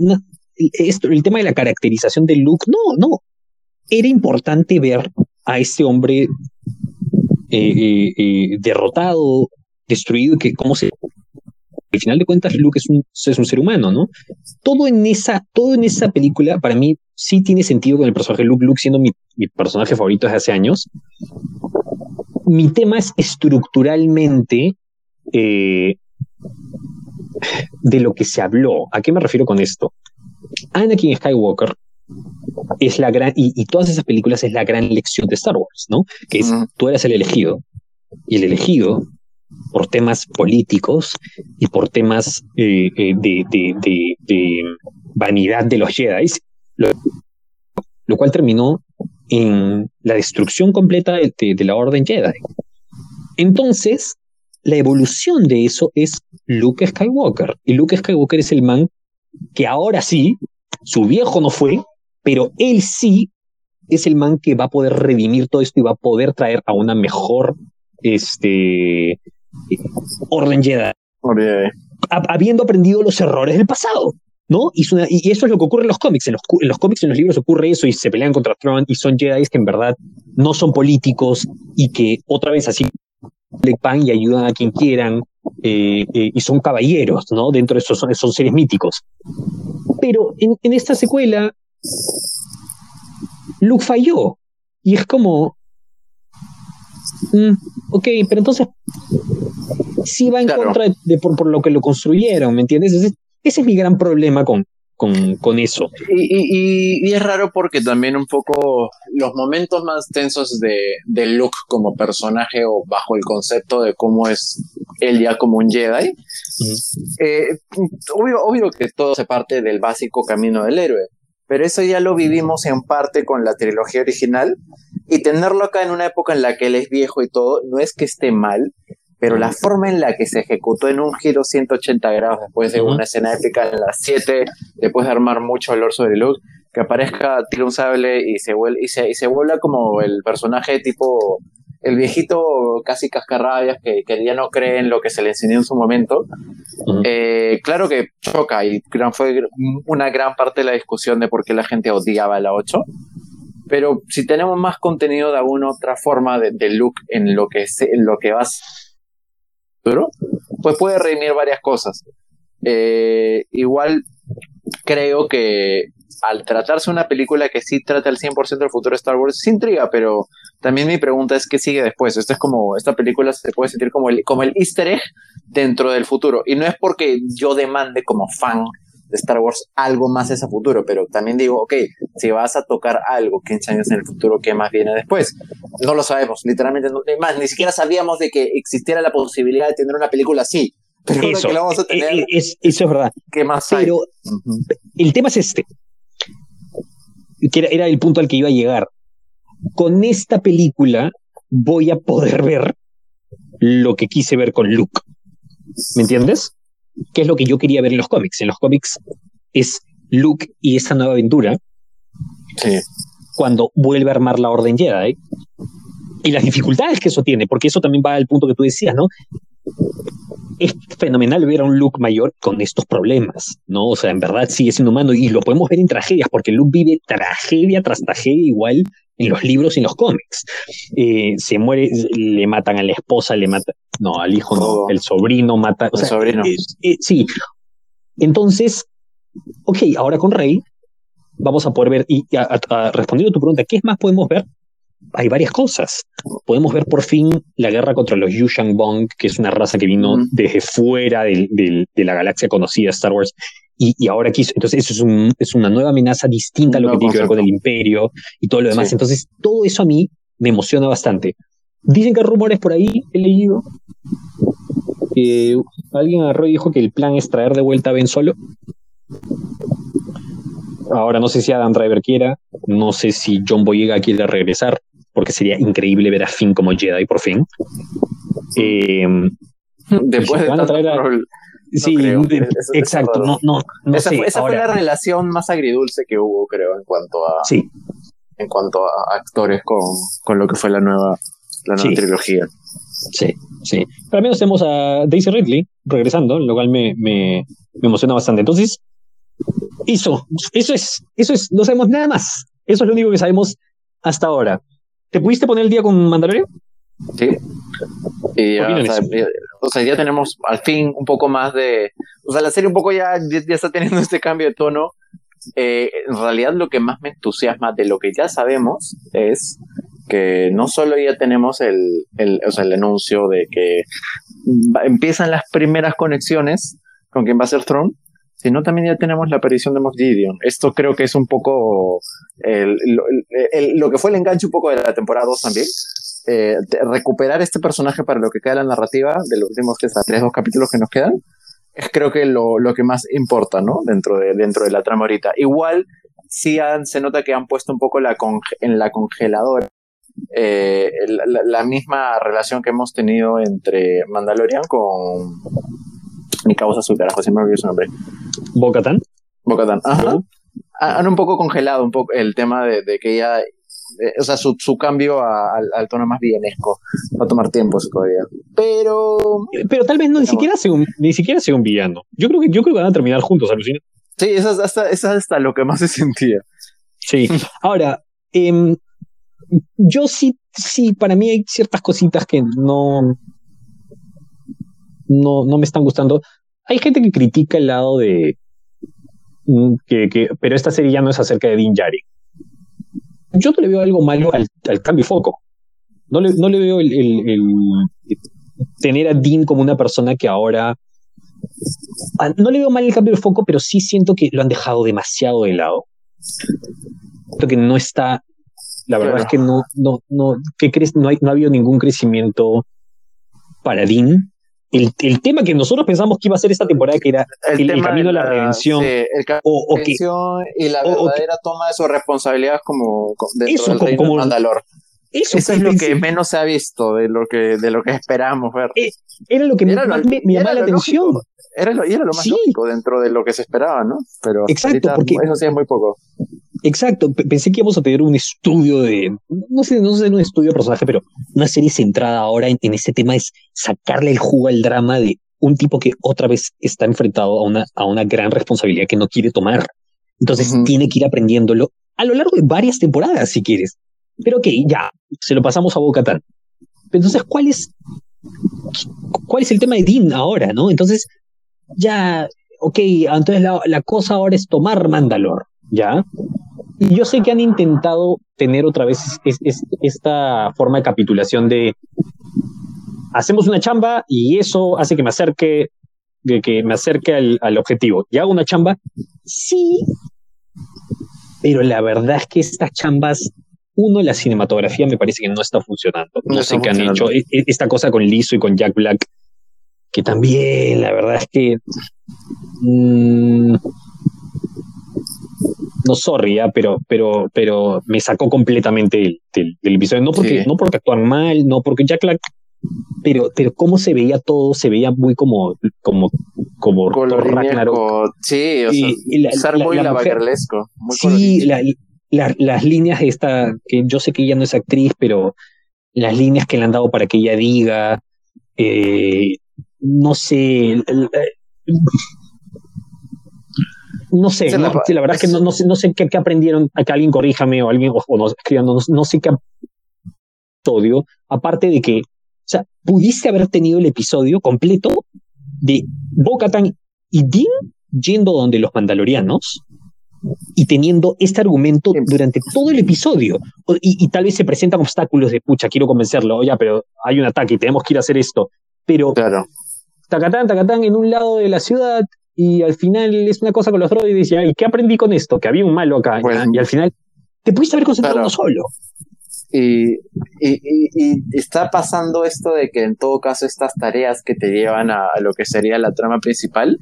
esto, el tema de la caracterización de Luke, no, no. Era importante ver a este hombre eh, eh, eh, derrotado, destruido, que cómo se al final de cuentas Luke es un, es un ser humano, ¿no? Todo en esa, todo en esa película para mí sí tiene sentido con el personaje Luke, Luke siendo mi, mi personaje favorito desde hace años, mi tema es estructuralmente eh, de lo que se habló. ¿A qué me refiero con esto? Anakin Skywalker es la gran, y, todas esas películas es la gran lección de Star Wars, ¿no? Que es, tú eras el elegido, y el elegido, por temas políticos y por temas eh, eh, de, vanidad de los Jedi, lo cual terminó en la destrucción completa de, la Orden Jedi. Entonces, la evolución de eso es Luke Skywalker. Y Luke Skywalker es el man que ahora sí, su viejo no fue, pero él sí es el man que va a poder redimir todo esto y va a poder traer a una mejor este, Orden Jedi. Habiendo aprendido los errores del pasado. ¿no? Y, eso es lo que ocurre en los cómics. En los, en los, cómics, en los libros ocurre eso y se pelean contra Tron y son Jedi que en verdad no son políticos y que otra vez así le pan y ayudan a quien quieran eh, eh, y son caballeros, ¿no? Dentro de esos son, son seres míticos. Pero en, en esta secuela, Luke falló y es como, mm, ok, pero entonces sí va en contra de, por, por, lo que lo construyeron, ¿me entiendes? Ese es mi gran problema con, con, con eso. Y, y, es raro porque también un poco los momentos más tensos de, de Luke como personaje o bajo el concepto de cómo es él ya como un Jedi, eh, obvio, obvio que todo se parte del básico camino del héroe, pero eso ya lo vivimos en parte con la trilogía original y tenerlo acá en una época en la que él es viejo y todo, no es que esté mal, pero la forma en la que se ejecutó en un giro 180 grados después de una escena épica en las 7, después de armar mucho olor sobre Luke, que aparezca, tira un sable y se, vuelve, y se, y se vuelva como el personaje tipo el viejito casi cascarrabias que, que, ya no cree en lo que se le enseñó en su momento. Eh, claro que choca y fue una gran parte de la discusión de por qué la gente odiaba la 8. Pero si tenemos más contenido de alguna otra forma de, look en lo que, en lo que vas pues puede redimir varias cosas. Eh, igual creo que al tratarse una película que sí trata el 100% del futuro de Star Wars, sí intriga, pero también mi pregunta es qué sigue después. Esto es como, esta película se puede sentir como el, como el easter egg dentro del futuro. Y no es porque yo demande como fan de Star Wars algo más ese futuro, pero también digo, ok, si vas a tocar algo 15 años en el futuro, ¿qué más viene después? No lo sabemos, literalmente, no, más, ni siquiera sabíamos de que existiera la posibilidad de tener una película así. Pero eso, que la vamos a tener, eh, es, eso es verdad. ¿Qué más pero el tema es este, que era, era el punto al que iba a llegar. Con esta película voy a poder ver lo que quise ver con Luke. ¿Me entiendes? ¿Qué es lo que yo quería ver en los cómics? En los cómics es Luke y esa nueva aventura. Cuando vuelve a armar la Orden Jedi. Y las dificultades que eso tiene, porque eso también va al punto que tú decías, ¿no? Es fenomenal ver a un Luke mayor con estos problemas, ¿no? O sea, en verdad sigue siendo humano y lo podemos ver en tragedias, porque Luke vive tragedia tras tragedia igual en los libros y en los cómics. Eh, se muere, le matan a la esposa, le matan, no, al hijo no, el sobrino mata. el sobrino. Eh, eh, sí. Entonces, ok, ahora con Rey vamos a poder ver, y respondiendo a tu pregunta, ¿qué más podemos ver? Hay varias cosas. Podemos ver por fin la guerra contra los Yushang Bong, que es una raza que vino desde fuera de la galaxia conocida Star Wars y, ahora aquí, entonces eso es, un, es una nueva amenaza distinta a lo que tiene que ver con el imperio y todo lo demás. Entonces, todo eso a mí me emociona bastante. Dicen que hay rumores por ahí, he leído, que alguien agarró y dijo que el plan es traer de vuelta a Ben Solo. Ahora no sé si Adam Driver quiera, no sé si John Boyega quiera regresar, porque sería increíble ver a Finn como Jedi por fin. Eh, Después de van Sí, exacto. no, no, esa, fue, esa fue, la relación más agridulce que hubo, creo, en cuanto a, sí. en cuanto a actores con, con lo que fue la nueva, la nueva trilogía. Sí, sí. Pero al menos tenemos a Daisy Ridley regresando, lo cual me, me, me emociona bastante. Entonces, eso, eso es, eso es, no sabemos nada más. Eso es lo único que sabemos hasta ahora. ¿Te pudiste poner el día con Mandalorian? Sí. Y ya, o, sea, ya tenemos al fin un poco más de. O sea, la serie un poco ya, ya está teniendo este cambio de tono. Eh, en realidad, lo que más me entusiasma de lo que ya sabemos es que no solo ya tenemos el, el, o sea, el anuncio de que empiezan las primeras conexiones con quien va a ser Throne, sino también ya tenemos la aparición de Moff Gideon. Esto creo que es un poco lo que fue el enganche un poco de la temporada 2 también. Eh, recuperar este personaje para lo que queda de la narrativa de los últimos que tres dos capítulos que nos quedan es creo que lo, lo que más importa no dentro de dentro de la trama ahorita igual sí se nota que han puesto un poco la en la congeladora eh, la, misma relación que hemos tenido entre Mandalorian con mi causa su carajo, me olvidó su nombre. Bocatan. Bocatan, ajá. Han un poco congelado un poco el tema de, de que ella, eh, o sea, su, su cambio al tono más bienesco va a tomar tiempo todavía. Pero. Pero tal vez no, ni siquiera sea un, ni siquiera sea un villano. Yo creo que, yo creo que van a terminar juntos, alucina. Sí, eso es hasta, eso es hasta lo que más se sentía. Sí. Ahora, eh, yo sí, sí, para mí hay ciertas cositas que no, no, no me están gustando. Hay gente que critica el lado de mm, que, que, pero esta serie ya no es acerca de Dean Yari. Yo no le veo algo malo al, cambio de foco. No le, no le veo el, el, tener a Dean como una persona que ahora. Ah, no le veo mal el cambio de foco, pero sí siento que lo han dejado demasiado de lado. Siento que no está la verdad es que no, no, no, ¿qué crees? No, hay, no ha habido ningún crecimiento para Dean. El, el, tema que nosotros pensamos que iba a ser esta temporada, que era el, camino a la, redención. el camino o, y la verdadera toma de su responsabilidad como dentro eso, del reino como, Mandalor. Eso, eso es lo que menos se ha visto de lo que, de lo que esperamos ver. Eh, era lo que me, me, llamaba la atención. Era lo, y era lo más lógico dentro de lo que se esperaba, ¿no? Pero Exacto, porque, eso sí es muy poco. Exacto, pensé que íbamos a tener un estudio de, no sé, no sé, un estudio de personaje, pero una serie centrada ahora en, este tema es sacarle el jugo al drama de un tipo que otra vez está enfrentado a una, a una gran responsabilidad que no quiere tomar. Entonces tiene que ir aprendiéndolo a lo largo de varias temporadas, si quieres. Pero ok, ya, se lo pasamos a Bocatán. Entonces, ¿cuál es, ¿cuál es el tema de Dean ahora, no? Entonces, ya, ok, entonces la, la cosa ahora es tomar Mandalor, ¿ya? Y yo sé que han intentado tener otra vez esta forma de capitulación de hacemos una chamba y eso hace que me acerque, que, me acerque al, objetivo. ¿Y hago una chamba? Sí, pero la verdad es que estas chambas, uno, la cinematografía me parece que no está funcionando. No, sé qué han hecho. E, e, esta cosa con Liso y con Jack Black, que también, la verdad es que... Mm, no sorry, pero, pero, pero me sacó completamente del, episodio. No porque, no porque actúan mal, no porque Jack Black, pero, pero cómo se veía todo, se veía muy como, como, como Sí, o sea, y, la, muy la, muy Sí, las líneas esta, que yo sé que ella no es actriz, pero las líneas que le han dado para que ella diga, eh, no sé, no sé, la, verdad es que no, no, sé, no sé qué, aprendieron, a que alguien corríjame o alguien, o, no, no, no, sé qué episodio, aparte de que, o sea, pudiste haber tenido el episodio completo de Bo-Katan y Dean yendo donde los mandalorianos y teniendo este argumento durante todo el episodio. Y, y, tal vez se presentan obstáculos de, pucha, quiero convencerlo, ya, pero hay un ataque y tenemos que ir a hacer esto. Pero, claro. tacatán, tacatán, en un lado de la ciudad, y al final es una cosa con los droides y, ¿qué aprendí con esto? Que había un malo acá y al final te pudiste haber concentrado uno solo. Y, y, y, está pasando esto de que en todo caso estas tareas que te llevan a, lo que sería la trama principal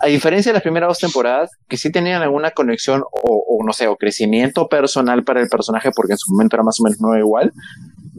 a diferencia de las primeras dos temporadas, que sí tenían alguna conexión o, no sé, o crecimiento personal para el personaje, porque en su momento era más o menos nuevo igual,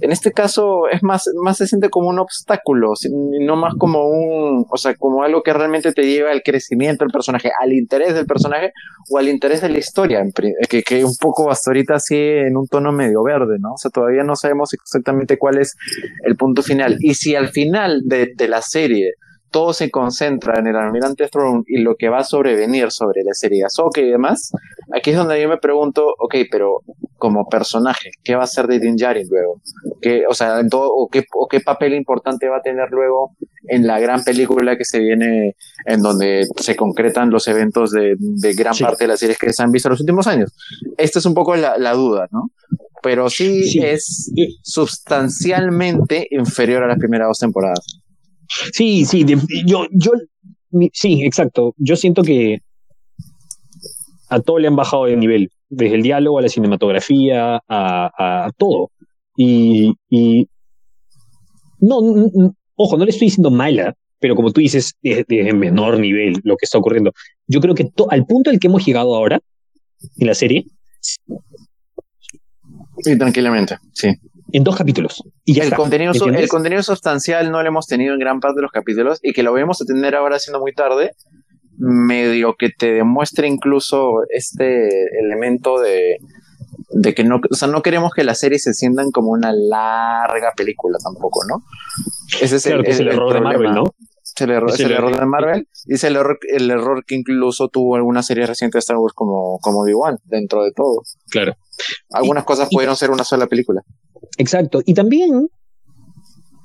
en este caso es más, más se siente como un obstáculo, no más como un, o sea, como algo que realmente te lleva al crecimiento del personaje, al interés del personaje o al interés de la historia, que, que un poco hasta ahorita así en un tono medio verde, ¿no? O sea, todavía no sabemos exactamente cuál es el punto final. Y si al final de, de la serie todo se concentra en el almirante Throne y lo que va a sobrevenir sobre la serie Ahsoka y demás, aquí es donde yo me pregunto, ok, pero como personaje, ¿qué va a ser de Din Djarin luego? ¿Qué, o sea, todo, o, qué, o qué papel importante va a tener luego en la gran película que se viene, en donde se concretan los eventos de, gran parte de las series que se han visto en los últimos años? Esta es un poco la, duda, ¿no? Pero sí, es sustancialmente inferior a las primeras dos temporadas. Sí, sí, yo, yo, sí, exacto. Yo siento que a todo le han bajado de nivel, desde el diálogo a la cinematografía, a, a todo. Y, y no, ojo, no le estoy diciendo mala, pero como tú dices, desde menor nivel lo que está ocurriendo. Yo creo que al punto al que hemos llegado ahora en la serie. Sí, tranquilamente, sí en dos capítulos. Y el, contenido, el contenido sustancial no lo hemos tenido en gran parte de los capítulos y que lo vamos a tener ahora siendo muy tarde, medio que te demuestre incluso este elemento de, de que no, o sea, no queremos que las series se sientan como una larga película tampoco, ¿no? Ese es el, error de Marvel, ¿no? Es el error, error de Marvel y es el error, el error que incluso tuvo alguna serie reciente de Star Wars como, como Obi-Wan, dentro de todo. Claro. Algunas cosas pudieron ser una sola película. Exacto. Y también,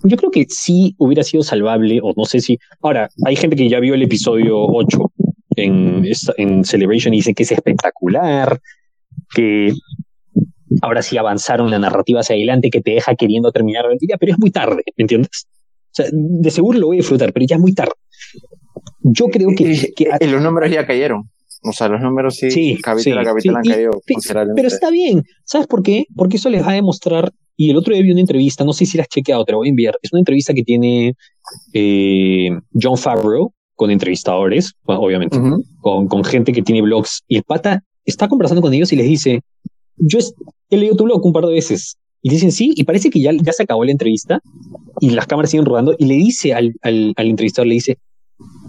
yo creo que sí hubiera sido salvable, o no sé si. Ahora, hay gente que ya vio el episodio 8 en, en Celebration y dice que es espectacular, que ahora sí avanzaron la narrativa hacia adelante, que te deja queriendo terminar la vida, pero es muy tarde, ¿me entiendes? O sea, de seguro lo voy a disfrutar, pero ya es muy tarde. Yo creo que. que y los números ya cayeron. O sea, los números sí, sí capítulo capítulo han caído considerablemente. Pero está bien. ¿Sabes por qué? Porque eso les va a demostrar y el otro día vi una entrevista, no sé si la has chequeado, te la voy a enviar. Es una entrevista que tiene eh, John Favreau con entrevistadores, obviamente, con, con, gente que tiene blogs. Y el pata está conversando con ellos y les dice: Yo he leído tu blog un par de veces. Y dicen sí, y parece que ya, ya se acabó la entrevista y las cámaras siguen rodando. Y le dice al, al, al entrevistador: Le dice,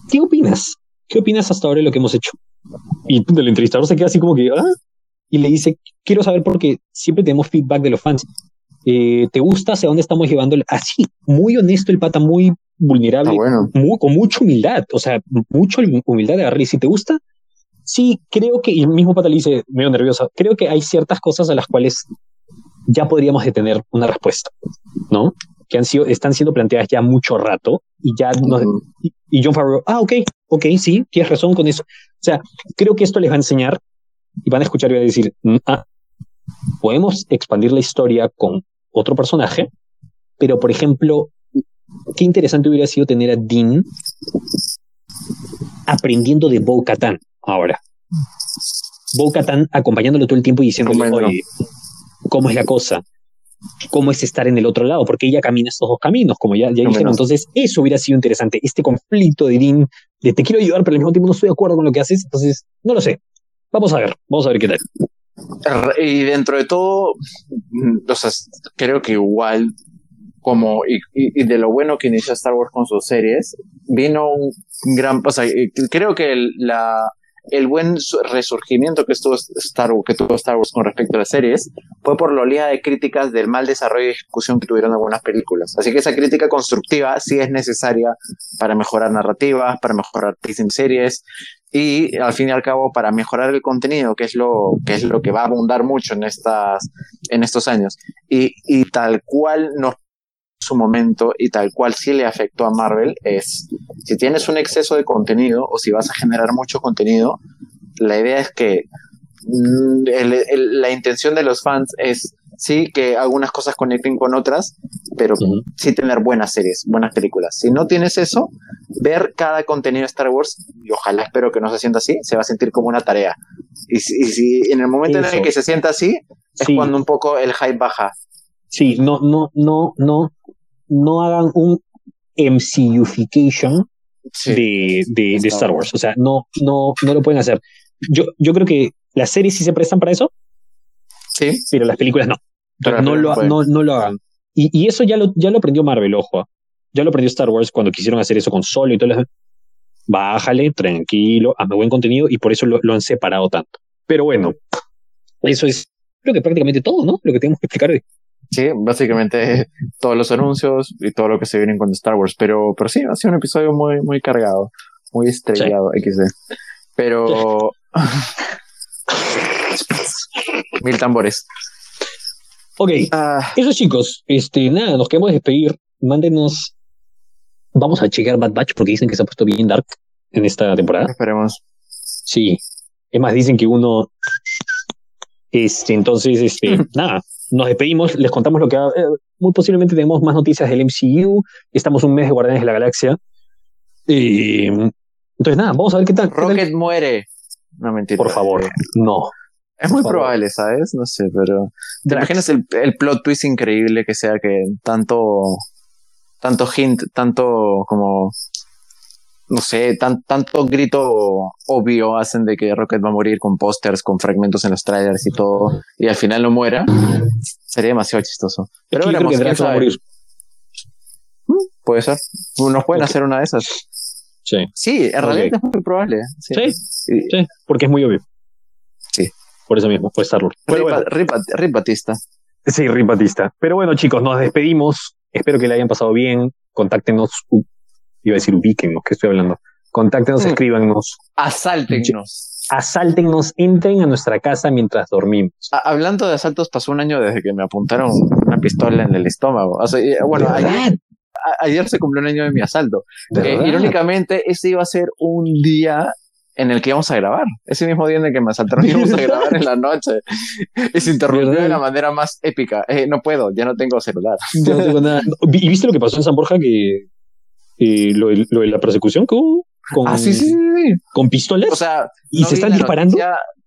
¿qué opinas? ¿Qué opinas hasta ahora de lo que hemos hecho? Y el entrevistador se queda así como que, ¿ah? Y le dice, quiero saber porque siempre tenemos feedback de los fans. Eh, ¿te gusta hacia dónde estamos llevando? Así, muy honesto el pata, muy vulnerable, muy, con mucha humildad, o sea, mucha humildad de agarrar. Y si te gusta, sí, creo que, y el mismo pata le dice, medio nervioso, creo que hay ciertas cosas a las cuales ya podríamos detener una respuesta, ¿no? Que han sido, están siendo planteadas ya mucho rato y ya y, John Favreau, ah, ok, ok, sí, tienes razón con eso. O sea, creo que esto les va a enseñar y van a escuchar y van a decir, mm, ah, podemos expandir la historia con otro personaje, pero por ejemplo, qué interesante hubiera sido tener a Dean aprendiendo de Bo Katan ahora. Bo Katan acompañándolo todo el tiempo y diciéndole, oye, ¿cómo es la cosa? ¿Cómo es estar en el otro lado? Porque ella camina estos dos caminos, como ya, ya dijeron. Entonces, eso hubiera sido interesante. Este conflicto de Dean, de te quiero ayudar, pero al mismo tiempo no estoy de acuerdo con lo que haces. Entonces, no lo sé. Vamos a ver, vamos a ver qué tal. Y dentro de todo, mm, o sea, creo que igual, como, y, de lo bueno que inició Star Wars con sus series, vino un gran, o sea, creo que el, la, el buen resurgimiento que, estuvo Star Wars, que tuvo Star Wars con respecto a las series fue por la oleada de críticas del mal desarrollo y ejecución que tuvieron algunas películas. Así que esa crítica constructiva sí es necesaria para mejorar narrativas, para mejorar series, y al fin y al cabo para mejorar el contenido, que es lo que, es lo que va a abundar mucho en, estas, en estos años. Y, y tal cual nos su momento y tal cual sí le afectó a Marvel es si tienes un exceso de contenido o si vas a generar mucho contenido, la idea es que mm, la intención de los fans es sí que algunas cosas conecten con otras, pero sí tener buenas series, buenas películas. Si no tienes eso, ver cada contenido de Star Wars, y ojalá espero que no se sienta así, se va a sentir como una tarea. Y si, en el momento en el que se sienta así, es cuando un poco el hype baja. Sí, no, no, no, no, no hagan un MCUification de, de, Star Wars. O sea, no, no, no lo pueden hacer. Yo, yo creo que las series sí se prestan para eso. Sí. Pero las películas no. No, lo, no, no, lo hagan. Y, y, eso ya lo, ya lo aprendió Marvel, ojo. Ya lo aprendió Star Wars cuando quisieron hacer eso con Solo y todo. Las... Bájale, tranquilo, hazme buen contenido y por eso lo, lo han separado tanto. Pero bueno, eso es creo que prácticamente todo, ¿no? Lo que tenemos que explicar hoy. Sí, básicamente todos los anuncios y todo lo que se viene con Star Wars. Pero, pero sí, ha sido un episodio muy, muy cargado, muy estrellado, XD. Pero. Mil tambores. Ok, ah. eso chicos, este, nada, nos queremos despedir. Mándenos. Vamos a checar Bad Batch porque dicen que se ha puesto bien dark en esta temporada. Esperemos. Sí. Es más, dicen que uno. Este, entonces, este, nada, nos despedimos, les contamos lo que eh, muy posiblemente tenemos más noticias del MCU, estamos un mes de Guardianes de la Galaxia. Y, entonces nada, vamos a ver qué tal. Rocket muere. No mentira. Por favor, no. Es muy probable, ¿sabes? No sé, pero. ¿Te imaginas el, el, plot twist increíble que sea que tanto. tanto hint, tanto como no sé, tan, tanto grito obvio hacen de que Rocket va a morir con pósters, con fragmentos en los trailers y todo, y al final no muera, sería demasiado chistoso. Pero creo que va a morir. Mm, puede ser. Nos pueden hacer una de esas. Sí. Sí, en realidad es muy probable. Sí. Sí, porque es muy obvio. Por eso mismo, puede estarlo. Rip, Batista. Sí, Rip Batista. Pero bueno, chicos, nos despedimos. Espero que le hayan pasado bien. Contáctenos iba a decir ubíquennos, ¿qué estoy hablando? Contáctenos, mm. escríbanos. Asáltenos. Asáltenos, entren a nuestra casa mientras dormimos. hablando de asaltos, pasó un año desde que me apuntaron una pistola en el estómago. bueno, ayer, se cumplió un año de mi asalto. irónicamente, ese iba a ser un día en el que íbamos a grabar. Ese mismo día en el que me asaltaron íbamos a grabar en la noche. Y se interrumpió de la manera más épica. Eh, no puedo, ya no tengo celular. no tengo nada. ¿Y viste lo que pasó en San Borja? Que lo, lo, de la persecución con, ah, sí, sí, sí. con pistolas. O sea, y se están disparando.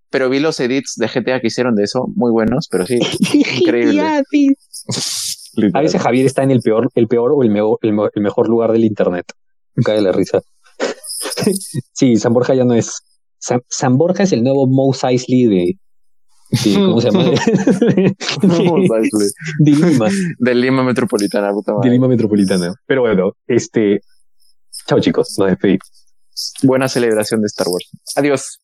pero vi los edits de GTA que hicieron de eso, muy buenos, pero sí, increíble. A veces Javier está en el peor, el peor o el, mejor, el, mejor lugar del internet. Cae la risa. Sí, San Borja ya no es. San, Borja es el nuevo Mose Eisley de, ¿Cómo se llama? de, Lima. De Lima Metropolitana, puta De Lima Metropolitana. Pero bueno, este. Chao chicos, nos despedimos. Buena celebración de Star Wars. Adiós.